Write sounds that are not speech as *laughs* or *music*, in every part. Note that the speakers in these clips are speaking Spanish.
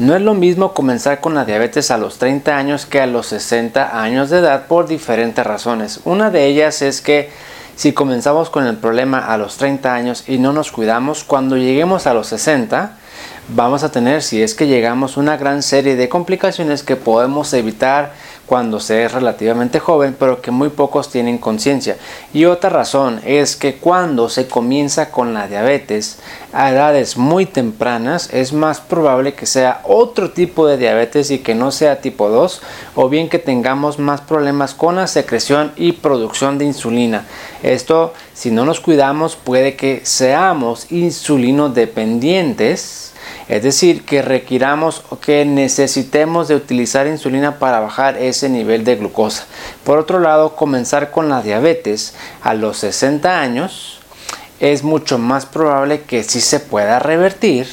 No es lo mismo comenzar con la diabetes a los 30 años que a los 60 años de edad por diferentes razones. Una de ellas es que si comenzamos con el problema a los 30 años y no nos cuidamos, cuando lleguemos a los 60, vamos a tener, si es que llegamos, una gran serie de complicaciones que podemos evitar cuando se es relativamente joven, pero que muy pocos tienen conciencia. Y otra razón es que cuando se comienza con la diabetes a edades muy tempranas, es más probable que sea otro tipo de diabetes y que no sea tipo 2, o bien que tengamos más problemas con la secreción y producción de insulina. Esto, si no nos cuidamos, puede que seamos insulino dependientes es decir, que requiramos o que necesitemos de utilizar insulina para bajar ese nivel de glucosa. Por otro lado, comenzar con la diabetes a los 60 años es mucho más probable que sí se pueda revertir.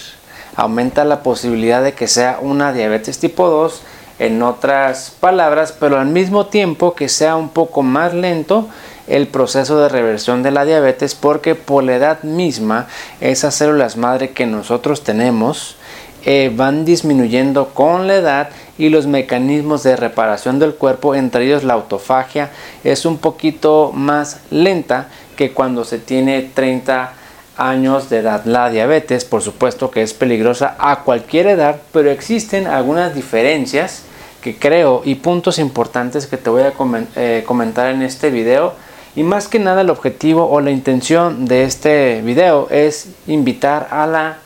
Aumenta la posibilidad de que sea una diabetes tipo 2 en otras palabras, pero al mismo tiempo que sea un poco más lento el proceso de reversión de la diabetes porque por la edad misma esas células madre que nosotros tenemos eh, van disminuyendo con la edad y los mecanismos de reparación del cuerpo, entre ellos la autofagia, es un poquito más lenta que cuando se tiene 30 años de edad. La diabetes, por supuesto que es peligrosa a cualquier edad, pero existen algunas diferencias que creo y puntos importantes que te voy a eh, comentar en este video y más que nada el objetivo o la intención de este video es invitar a la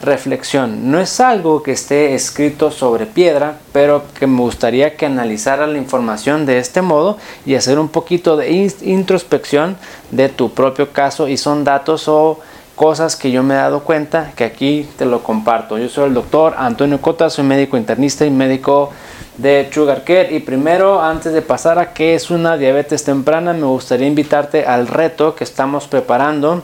reflexión. No es algo que esté escrito sobre piedra, pero que me gustaría que analizara la información de este modo y hacer un poquito de introspección de tu propio caso y son datos o cosas que yo me he dado cuenta que aquí te lo comparto. Yo soy el doctor Antonio Cota, soy médico internista y médico de Sugar Care. Y primero, antes de pasar a qué es una diabetes temprana, me gustaría invitarte al reto que estamos preparando.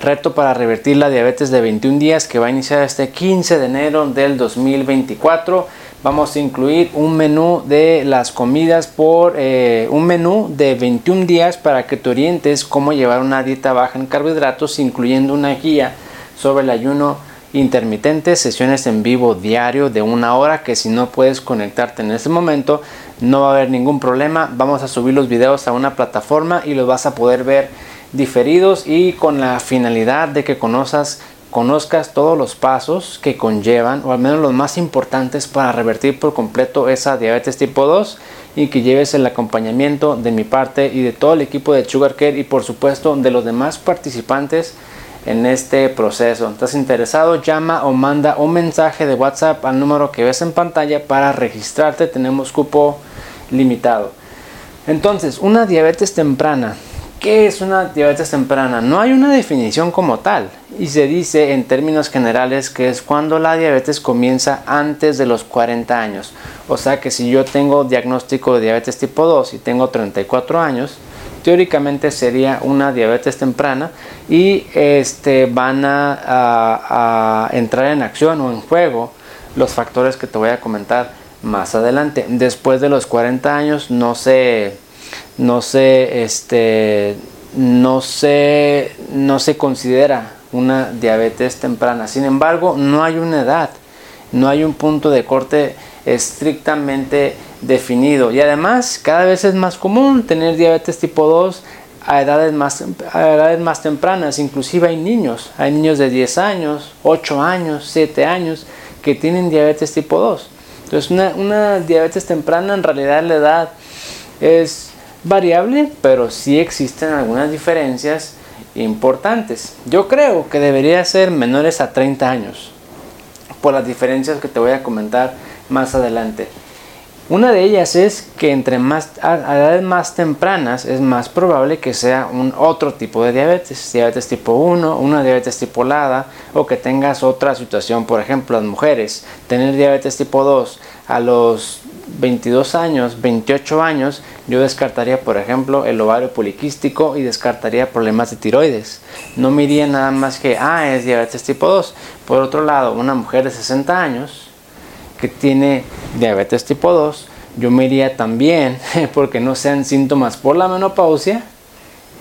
Reto para revertir la diabetes de 21 días que va a iniciar este 15 de enero del 2024. Vamos a incluir un menú de las comidas por eh, un menú de 21 días para que te orientes cómo llevar una dieta baja en carbohidratos, incluyendo una guía sobre el ayuno intermitentes, sesiones en vivo diario de una hora que si no puedes conectarte en ese momento no va a haber ningún problema. Vamos a subir los videos a una plataforma y los vas a poder ver diferidos y con la finalidad de que conozcas, conozcas todos los pasos que conllevan o al menos los más importantes para revertir por completo esa diabetes tipo 2 y que lleves el acompañamiento de mi parte y de todo el equipo de Sugar Care y por supuesto de los demás participantes en este proceso. ¿Estás interesado? Llama o manda un mensaje de WhatsApp al número que ves en pantalla para registrarte. Tenemos cupo limitado. Entonces, una diabetes temprana. ¿Qué es una diabetes temprana? No hay una definición como tal y se dice en términos generales que es cuando la diabetes comienza antes de los 40 años. O sea que si yo tengo diagnóstico de diabetes tipo 2 y tengo 34 años, teóricamente sería una diabetes temprana y este, van a, entrar en acción o en juego los factores que te voy a comentar más adelante. Después de los 40 años no se, no se, este, no se, no se considera una diabetes temprana. Sin embargo, no hay una edad, no hay un punto de corte estrictamente definido. Y además, cada vez es más común tener diabetes tipo 2 a edades más, a edades más tempranas. Inclusive hay niños, hay niños de 10 años, 8 años, 7 años que tienen diabetes tipo 2. Entonces, una, una diabetes temprana en realidad la edad es variable, pero sí existen algunas diferencias importantes. Yo creo que debería ser menores a 30 años, por las diferencias que te voy a comentar más adelante. Una de ellas es que entre a edades más tempranas es más probable que sea un otro tipo de diabetes, diabetes tipo 1, una diabetes tipo LADA o que tengas otra situación, por ejemplo, las mujeres, tener diabetes tipo 2 a los 22 años, 28 años, yo descartaría, por ejemplo, el ovario poliquístico y descartaría problemas de tiroides. No me nada más que, ah, es diabetes tipo 2. Por otro lado, una mujer de 60 años, que tiene diabetes tipo 2, yo me iría también *laughs* porque no sean síntomas por la menopausia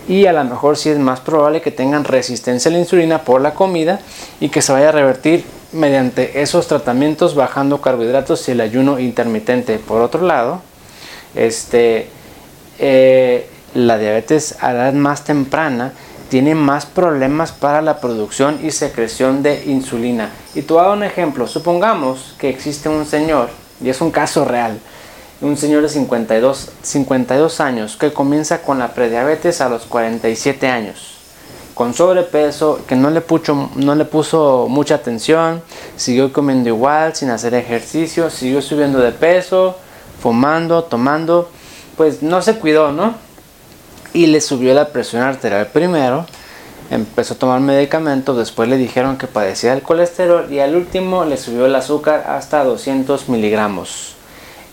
y a lo mejor sí es más probable que tengan resistencia a la insulina por la comida y que se vaya a revertir mediante esos tratamientos bajando carbohidratos y el ayuno intermitente. Por otro lado, este, eh, la diabetes a edad más temprana tiene más problemas para la producción y secreción de insulina. Y tú hago un ejemplo, supongamos que existe un señor, y es un caso real, un señor de 52, 52 años que comienza con la prediabetes a los 47 años, con sobrepeso, que no le, puso, no le puso mucha atención, siguió comiendo igual, sin hacer ejercicio, siguió subiendo de peso, fumando, tomando, pues no se cuidó, ¿no? Y le subió la presión arterial primero, empezó a tomar medicamentos, después le dijeron que padecía el colesterol y al último le subió el azúcar hasta 200 miligramos.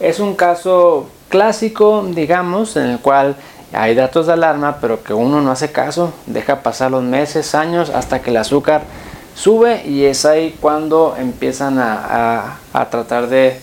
Es un caso clásico, digamos, en el cual hay datos de alarma, pero que uno no hace caso, deja pasar los meses, años, hasta que el azúcar sube y es ahí cuando empiezan a, a tratar de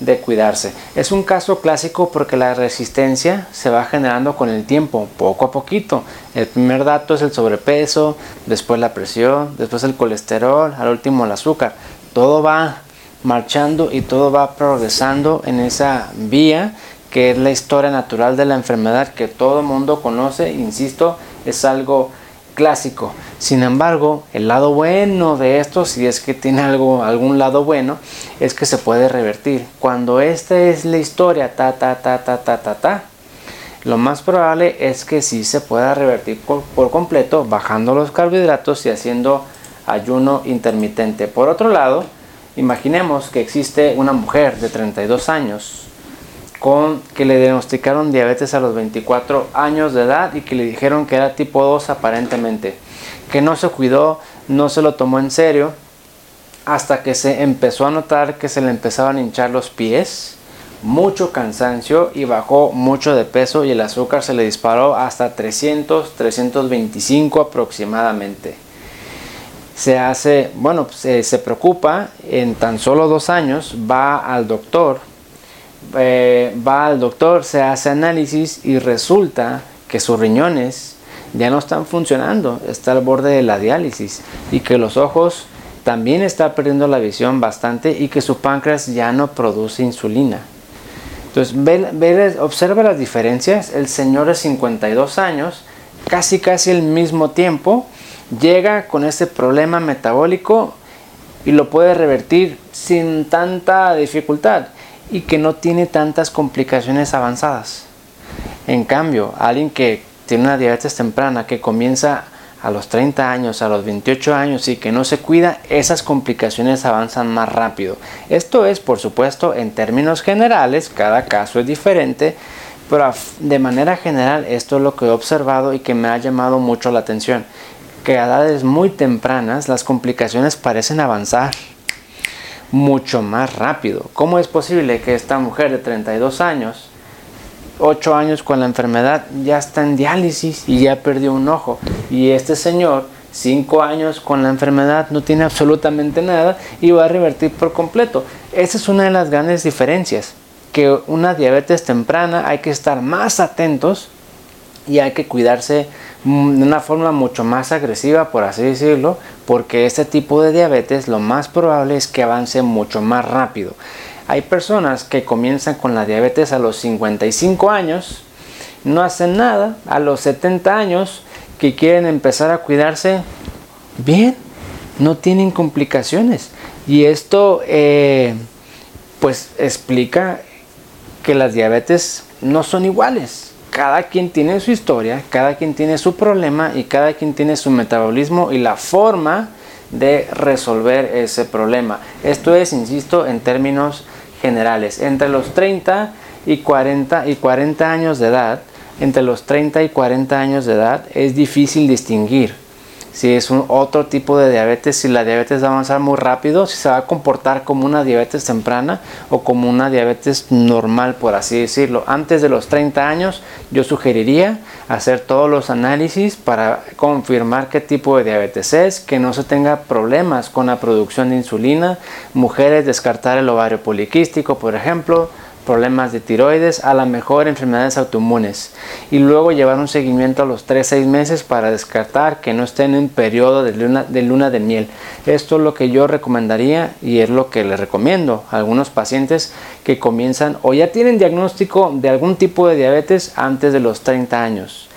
de cuidarse. Es un caso clásico porque la resistencia se va generando con el tiempo, poco a poquito. El primer dato es el sobrepeso, después la presión, después el colesterol, al último el azúcar. Todo va marchando y todo va progresando en esa vía que es la historia natural de la enfermedad que todo mundo conoce, insisto, es algo clásico. Sin embargo, el lado bueno de esto, si es que tiene algo, algún lado bueno, es que se puede revertir. Cuando esta es la historia, ta, ta, ta, ta, ta, ta, ta, lo más probable es que sí se pueda revertir por, por completo bajando los carbohidratos y haciendo ayuno intermitente. Por otro lado, imaginemos que existe una mujer de 32 años con que le diagnosticaron diabetes a los 24 años de edad y que le dijeron que era tipo 2 aparentemente, que no se cuidó, no se lo tomó en serio, hasta que se empezó a notar que se le empezaban a hinchar los pies, mucho cansancio y bajó mucho de peso y el azúcar se le disparó hasta 300, 325 aproximadamente. Se hace, bueno, se, se preocupa, en tan solo dos años va al doctor eh, va al doctor, se hace análisis y resulta que sus riñones ya no están funcionando, está al borde de la diálisis y que los ojos también está perdiendo la visión bastante y que su páncreas ya no produce insulina. Entonces, observa las diferencias. El señor de 52 años, casi casi el mismo tiempo, llega con ese problema metabólico y lo puede revertir sin tanta dificultad y que no tiene tantas complicaciones avanzadas. En cambio, alguien que tiene una diabetes temprana que comienza a los 30 años, a los 28 años y que no se cuida, esas complicaciones avanzan más rápido. Esto es, por supuesto, en términos generales, cada caso es diferente, pero de manera general esto es lo que he observado y que me ha llamado mucho la atención, que a edades muy tempranas las complicaciones parecen avanzar mucho más rápido. ¿Cómo es posible que esta mujer de 32 años, 8 años con la enfermedad, ya está en diálisis y ya perdió un ojo? Y este señor, 5 años con la enfermedad, no tiene absolutamente nada y va a revertir por completo. Esa es una de las grandes diferencias, que una diabetes temprana hay que estar más atentos y hay que cuidarse Mm, de una forma mucho más agresiva, por así decirlo, porque este tipo de diabetes lo más probable es que avance mucho más rápido. Hay personas que comienzan con la diabetes a los 55 años, no hacen nada, a los 70 años que quieren empezar a cuidarse, bien, no tienen complicaciones. Y esto eh, pues explica que las diabetes no son iguales cada quien tiene su historia, cada quien tiene su problema y cada quien tiene su metabolismo y la forma de resolver ese problema. Esto es, insisto, en términos generales. Entre los 30 y 40 y 40 años de edad, entre los 30 y 40 años de edad es difícil distinguir si es un otro tipo de diabetes, si la diabetes va a avanzar muy rápido, si se va a comportar como una diabetes temprana o como una diabetes normal, por así decirlo. Antes de los 30 años, yo sugeriría hacer todos los análisis para confirmar qué tipo de diabetes es, que no se tenga problemas con la producción de insulina, mujeres descartar el ovario poliquístico, por ejemplo, problemas de tiroides, a lo mejor enfermedades autoinmunes. Y luego llevar un seguimiento a los 3-6 meses para descartar que no estén en un periodo de luna, de luna de miel. Esto es lo que yo recomendaría y es lo que les recomiendo a algunos pacientes que comienzan o ya tienen diagnóstico de algún tipo de diabetes antes de los 30 años.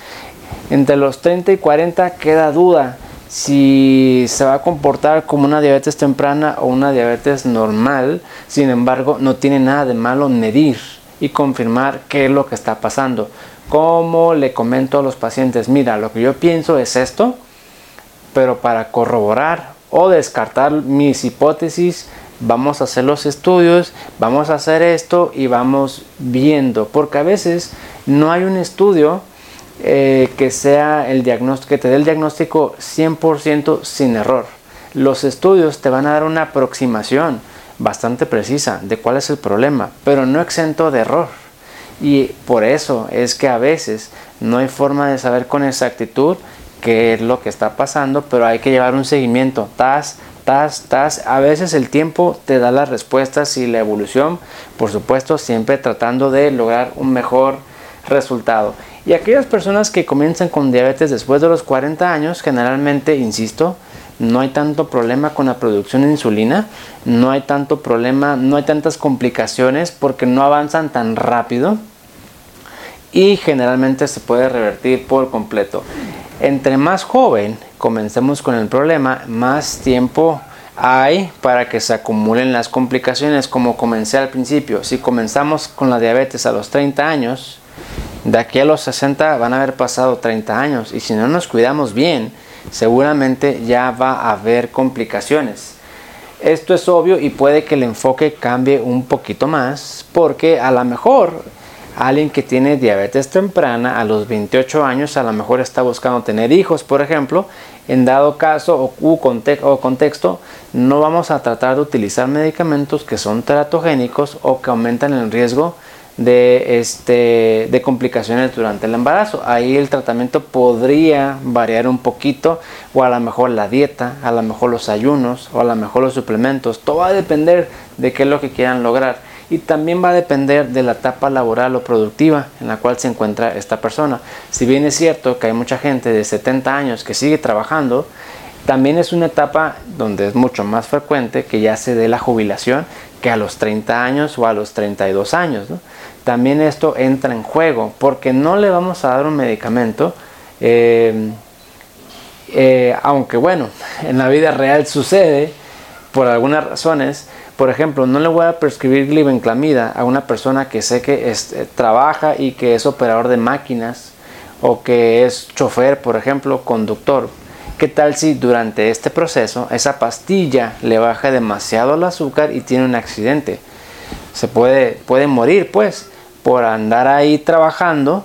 Entre los 30 y 40 queda duda si se va a comportar como una diabetes temprana o una diabetes normal. Sin embargo, no tiene nada de malo medir y confirmar qué es lo que está pasando. Como le comento a los pacientes, mira, lo que yo pienso es esto, pero para corroborar o descartar mis hipótesis, vamos a hacer los estudios, vamos a hacer esto y vamos viendo, porque a veces no hay un estudio eh, que sea el diagnóstico, que te dé el diagnóstico 100% sin error. Los estudios te van a dar una aproximación bastante precisa de cuál es el problema, pero no exento de error. Y por eso es que a veces no hay forma de saber con exactitud qué es lo que está pasando, pero hay que llevar un seguimiento, tas, tas, tas. A veces el tiempo te da las respuestas y la evolución, por supuesto, siempre tratando de lograr un mejor resultado. Y aquellas personas que comienzan con diabetes después de los 40 años, generalmente, insisto, no hay tanto problema con la producción de insulina, no hay tanto problema, no hay tantas complicaciones porque no avanzan tan rápido y generalmente se puede revertir por completo. Entre más joven comencemos con el problema, más tiempo hay para que se acumulen las complicaciones como comencé al principio. Si comenzamos con la diabetes a los 30 años, de aquí a los 60 van a haber pasado 30 años y si no nos cuidamos bien, seguramente ya va a haber complicaciones. Esto es obvio y puede que el enfoque cambie un poquito más porque a lo mejor alguien que tiene diabetes temprana a los 28 años a lo mejor está buscando tener hijos, por ejemplo, en dado caso o, contexto, no vamos a tratar de utilizar medicamentos que son teratogénicos o que aumentan el riesgo de, este, de complicaciones durante el embarazo. Ahí el tratamiento podría variar un poquito, o a lo mejor la dieta, a lo mejor los ayunos, o a lo mejor los suplementos. Todo va a depender de qué es lo que quieran lograr. Y también va a depender de la etapa laboral o productiva en la cual se encuentra esta persona. Si bien es cierto que hay mucha gente de 70 años que sigue trabajando, también es una etapa donde es mucho más frecuente que ya se dé la jubilación que a los 30 años o a los 32 años. También esto entra en juego porque no le vamos a dar un medicamento, eh, eh, aunque bueno, *laughs* en la vida real sucede por algunas razones. Por ejemplo, no le voy a prescribir glibenclamida a una persona que sé que eh, trabaja y que es operador de máquinas o que es chofer, por ejemplo, conductor ¿Qué tal si durante este proceso esa pastilla le baja demasiado el azúcar y tiene un accidente? Se puede, morir pues por andar ahí trabajando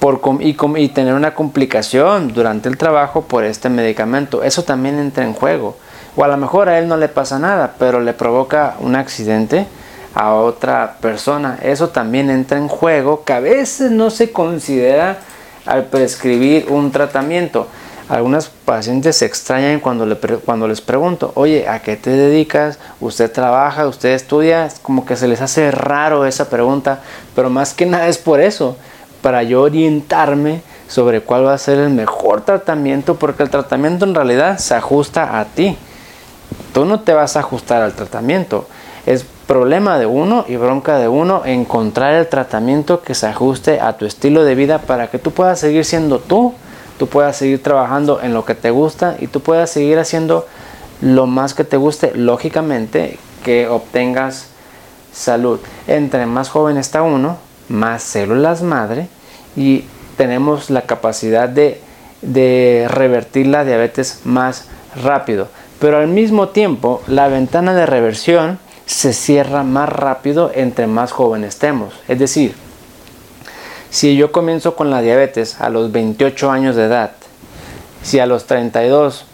por y, y tener una complicación durante el trabajo por este medicamento. Eso también entra en juego. O a lo mejor a él no le pasa nada, pero le provoca un accidente a otra persona. Eso también entra en juego que a veces no se considera al prescribir un tratamiento. Algunas pacientes se extrañan cuando, le cuando les pregunto, oye, ¿a qué te dedicas? ¿Usted trabaja? ¿Usted estudia? Como que se les hace raro esa pregunta, pero más que nada es por eso, para yo orientarme sobre cuál va a ser el mejor tratamiento, porque el tratamiento en realidad se ajusta a ti. Tú no te vas a ajustar al tratamiento. Es problema de uno y bronca de uno encontrar el tratamiento que se ajuste a tu estilo de vida para que tú puedas seguir siendo tú tú puedas seguir trabajando en lo que te gusta y tú puedas seguir haciendo lo más que te guste, lógicamente que obtengas salud. Entre más joven está uno, más células madre y tenemos la capacidad de, revertir la diabetes más rápido. Pero al mismo tiempo, la ventana de reversión se cierra más rápido entre más joven estemos. Es decir, si yo comienzo con la diabetes a los 28 años de edad, si a los 32,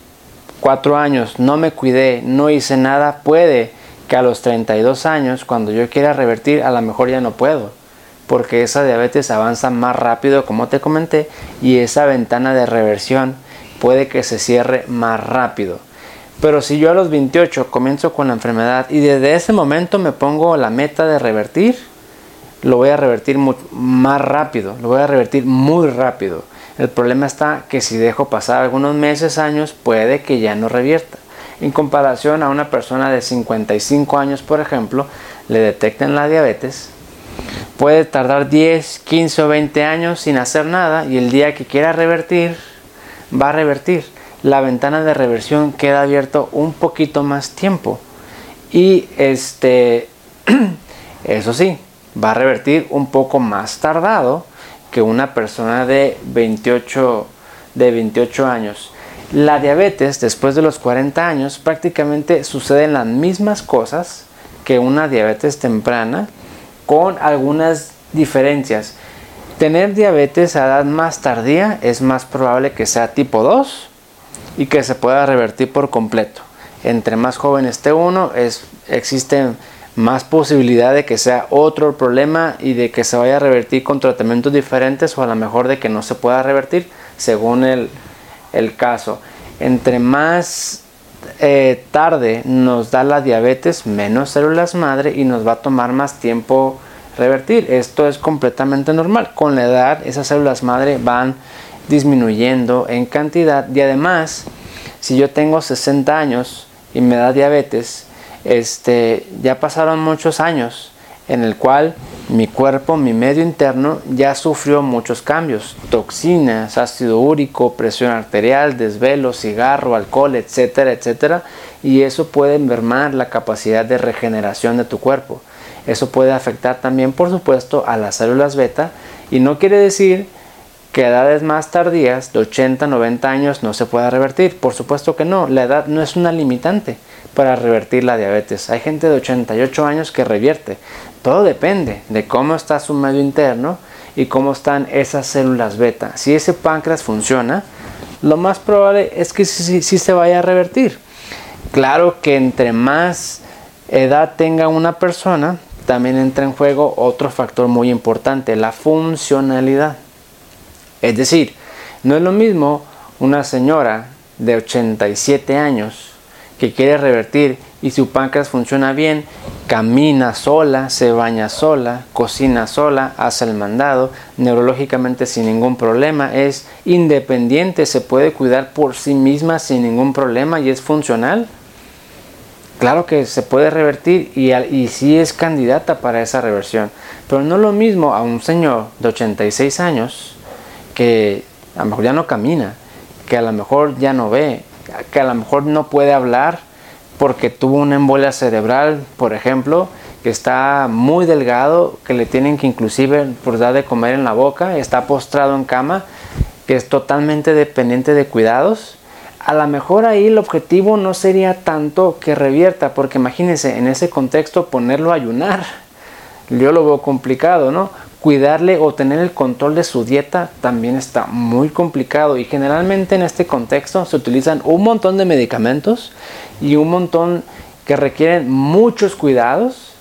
4 años no me cuidé, no hice nada, puede que a los 32 años, cuando yo quiera revertir, a lo mejor ya no puedo. Porque esa diabetes avanza más rápido, como te comenté, y esa ventana de reversión puede que se cierre más rápido. Pero si yo a los 28 comienzo con la enfermedad y desde ese momento me pongo la meta de revertir, lo voy a revertir más rápido, lo voy a revertir muy rápido. El problema está que si dejo pasar algunos meses, años, puede que ya no revierta. En comparación a una persona de 55 años, por ejemplo, le detecten la diabetes, puede tardar 10, 15 o 20 años sin hacer nada y el día que quiera revertir, va a revertir. La ventana de reversión queda abierto un poquito más tiempo. Y este, *clears throat* eso sí, va a revertir un poco más tardado que una persona de 28, de 28 años. La diabetes después de los 40 años prácticamente suceden las mismas cosas que una diabetes temprana con algunas diferencias. Tener diabetes a edad más tardía es más probable que sea tipo 2 y que se pueda revertir por completo. Entre más joven esté uno, es, existen más posibilidad de que sea otro problema y de que se vaya a revertir con tratamientos diferentes o a lo mejor de que no se pueda revertir según el, caso. Entre más eh, tarde nos da la diabetes, menos células madre y nos va a tomar más tiempo revertir. Esto es completamente normal. Con la edad esas células madre van disminuyendo en cantidad y además si yo tengo 60 años y me da diabetes, este, ya pasaron muchos años en el cual mi cuerpo, mi medio interno ya sufrió muchos cambios, toxinas, ácido úrico, presión arterial, desvelo, cigarro, alcohol, etcétera, etcétera, y eso puede mermar la capacidad de regeneración de tu cuerpo. Eso puede afectar también, por supuesto, a las células beta y no quiere decir que edades más tardías, de 80, 90 años, no se pueda revertir. Por supuesto que no, la edad no es una limitante para revertir la diabetes. Hay gente de 88 años que revierte. Todo depende de cómo está su medio interno y cómo están esas células beta. Si ese páncreas funciona, lo más probable es que sí, se vaya a revertir. Claro que entre más edad tenga una persona, también entra en juego otro factor muy importante, la funcionalidad. Es decir, no es lo mismo una señora de 87 años que quiere revertir y su páncreas funciona bien, camina sola, se baña sola, cocina sola, hace el mandado, neurológicamente sin ningún problema, es independiente, se puede cuidar por sí misma sin ningún problema y es funcional. Claro que se puede revertir y, y sí es candidata para esa reversión, pero no lo mismo a un señor de 86 años que a lo mejor ya no camina, que a lo mejor ya no ve, que a lo mejor no puede hablar porque tuvo una embolia cerebral, por ejemplo, que está muy delgado, que le tienen que inclusive por dar de comer en la boca, está postrado en cama, que es totalmente dependiente de cuidados. A lo mejor ahí el objetivo no sería tanto que revierta, porque imagínense en ese contexto ponerlo a ayunar. Yo lo veo complicado, ¿no? Cuidarle o tener el control de su dieta también está muy complicado y generalmente en este contexto se utilizan un montón de medicamentos y un montón que requieren muchos cuidados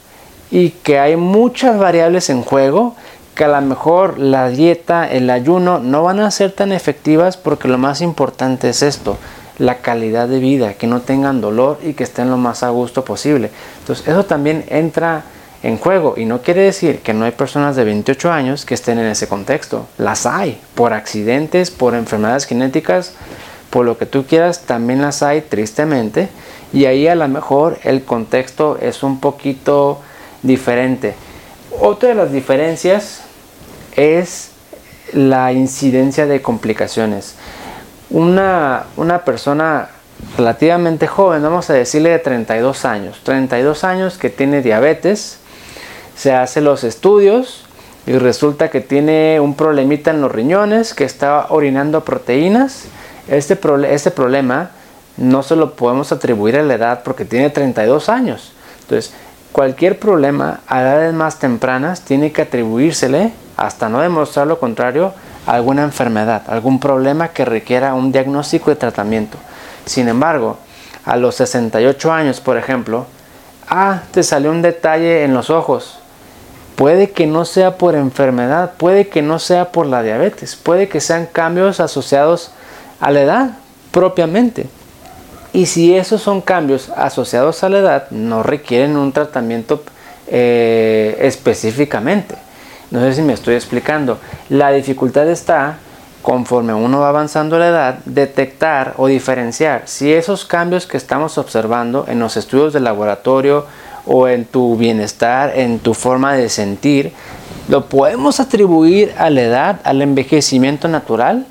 y que hay muchas variables en juego que a lo mejor la dieta, el ayuno no van a ser tan efectivas porque lo más importante es esto, la calidad de vida, que no tengan dolor y que estén lo más a gusto posible. Entonces eso también entra en juego. Y no quiere decir que no hay personas de 28 años que estén en ese contexto. Las hay, por accidentes, por enfermedades genéticas, por lo que tú quieras, también las hay tristemente. Y ahí a lo mejor el contexto es un poquito diferente. Otra de las diferencias es la incidencia de complicaciones. Una, una persona relativamente joven, vamos a decirle de 32 años, 32 años que tiene diabetes, se hace los estudios y resulta que tiene un problemita en los riñones, que está orinando proteínas. Este, este problema no se lo podemos atribuir a la edad porque tiene 32 años. Entonces, cualquier problema a edades más tempranas tiene que atribuírsele, hasta no demostrar lo contrario, a alguna enfermedad, algún problema que requiera un diagnóstico y tratamiento. Sin embargo, a los 68 años, por ejemplo, ah, te salió un detalle en los ojos, Puede que no sea por enfermedad, puede que no sea por la diabetes, puede que sean cambios asociados a la edad propiamente. Y si esos son cambios asociados a la edad, no requieren un tratamiento eh, específicamente. No sé si me estoy explicando. La dificultad está, conforme uno va avanzando la edad, detectar o diferenciar si esos cambios que estamos observando en los estudios de laboratorio o en tu bienestar, en tu forma de sentir, lo podemos atribuir a la edad, al envejecimiento natural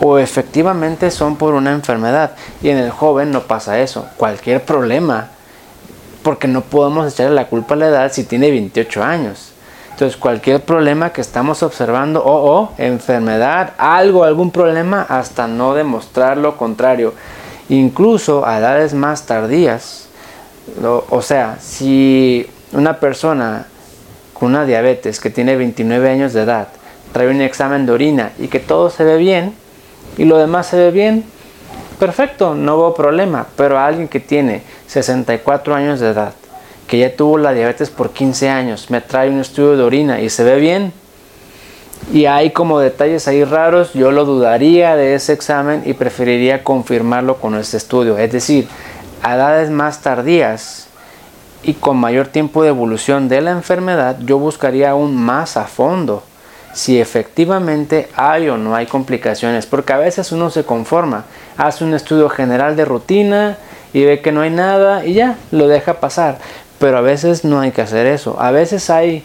o efectivamente son por una enfermedad. Y en el joven no pasa eso. Cualquier problema, porque no podemos echarle la culpa a la edad si tiene 28 años. Entonces cualquier problema que estamos observando o, enfermedad, algo, algún problema, hasta no demostrar lo contrario. Incluso a edades más tardías, o sea, si una persona con una diabetes que tiene 29 años de edad trae un examen de orina y que todo se ve bien y lo demás se ve bien, perfecto, no hubo problema. Pero alguien que tiene 64 años de edad que ya tuvo la diabetes por 15 años, me trae un estudio de orina y se ve bien. Y hay como detalles ahí raros, yo lo dudaría de ese examen y preferiría confirmarlo con este estudio. Es decir, a edades más tardías y con mayor tiempo de evolución de la enfermedad, yo buscaría aún más a fondo si efectivamente hay o no hay complicaciones, porque a veces uno se conforma, hace un estudio general de rutina y ve que no hay nada y ya lo deja pasar. Pero a veces no hay que hacer eso. A veces hay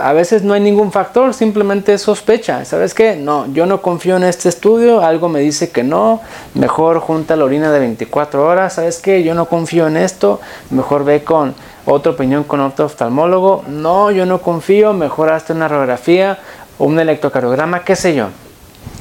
a veces no hay ningún factor, simplemente sospecha. ¿Sabes qué? No, yo no confío en este estudio, algo me dice que no, mejor junta la orina de 24 horas, ¿sabes qué? Yo no confío en esto, mejor ve con otra opinión con otro oftalmólogo, no, yo no confío, mejor hazte una radiografía un electrocardiograma, qué sé yo.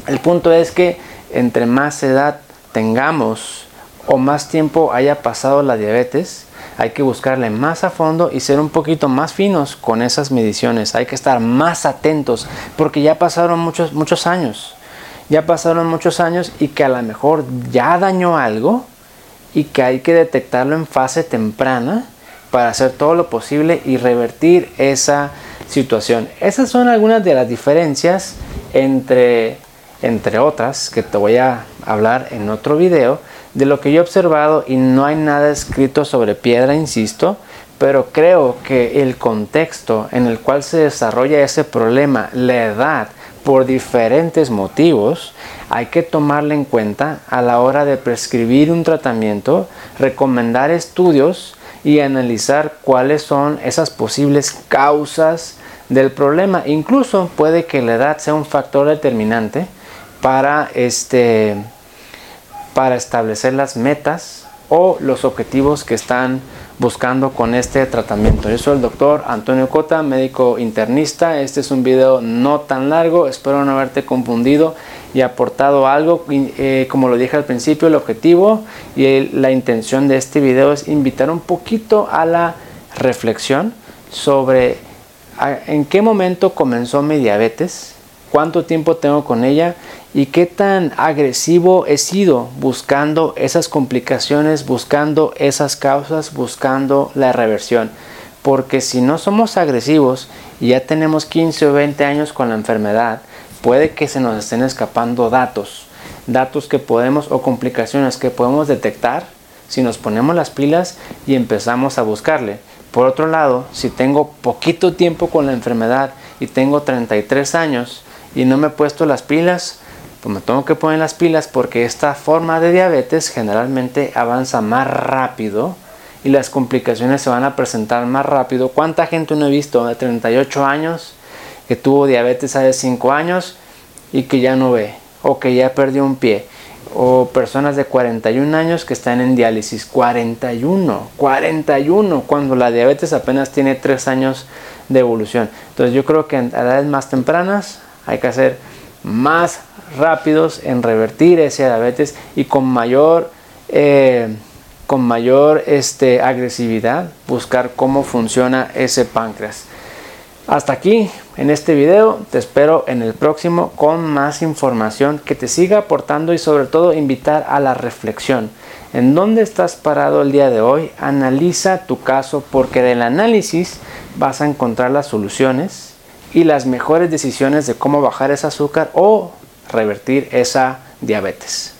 El punto es que entre más edad tengamos o más tiempo haya pasado la diabetes, hay que buscarle más a fondo y ser un poquito más finos con esas mediciones. Hay que estar más atentos porque ya pasaron muchos, muchos años. Ya pasaron muchos años y que a lo mejor ya dañó algo y que hay que detectarlo en fase temprana para hacer todo lo posible y revertir esa situación. Esas son algunas de las diferencias entre, entre otras que te voy a hablar en otro video de lo que yo he observado y no hay nada escrito sobre piedra, insisto, pero creo que el contexto en el cual se desarrolla ese problema, la edad, por diferentes motivos, hay que tomarla en cuenta a la hora de prescribir un tratamiento, recomendar estudios y analizar cuáles son esas posibles causas del problema. Incluso puede que la edad sea un factor determinante para este para establecer las metas o los objetivos que están buscando con este tratamiento. Yo soy el doctor Antonio Cota, médico internista. Este es un video no tan largo, espero no haberte confundido y aportado algo. Eh, como lo dije al principio, el objetivo y la intención de este video es invitar un poquito a la reflexión sobre en qué momento comenzó mi diabetes, cuánto tiempo tengo con ella y qué tan agresivo he sido buscando esas complicaciones, buscando esas causas, buscando la reversión. Porque si no somos agresivos y ya tenemos 15 o 20 años con la enfermedad, puede que se nos estén escapando datos, datos que podemos o complicaciones que podemos detectar si nos ponemos las pilas y empezamos a buscarle. Por otro lado, si tengo poquito tiempo con la enfermedad y tengo 33 años, y no me he puesto las pilas, pues me tengo que poner las pilas porque esta forma de diabetes generalmente avanza más rápido y las complicaciones se van a presentar más rápido. ¿Cuánta gente no he visto de 38 años que tuvo diabetes hace 5 años y que ya no ve o que ya perdió un pie? O personas de 41 años que están en diálisis. 41, 41, cuando la diabetes apenas tiene 3 años de evolución. Entonces yo creo que en edades más tempranas hay que hacer más rápidos en revertir ese diabetes y con mayor, eh, con mayor este, agresividad buscar cómo funciona ese páncreas. Hasta aquí en este video, te espero en el próximo con más información que te siga aportando y sobre todo invitar a la reflexión. ¿En dónde estás parado el día de hoy? Analiza tu caso porque del análisis vas a encontrar las soluciones y las mejores decisiones de cómo bajar ese azúcar o revertir esa diabetes.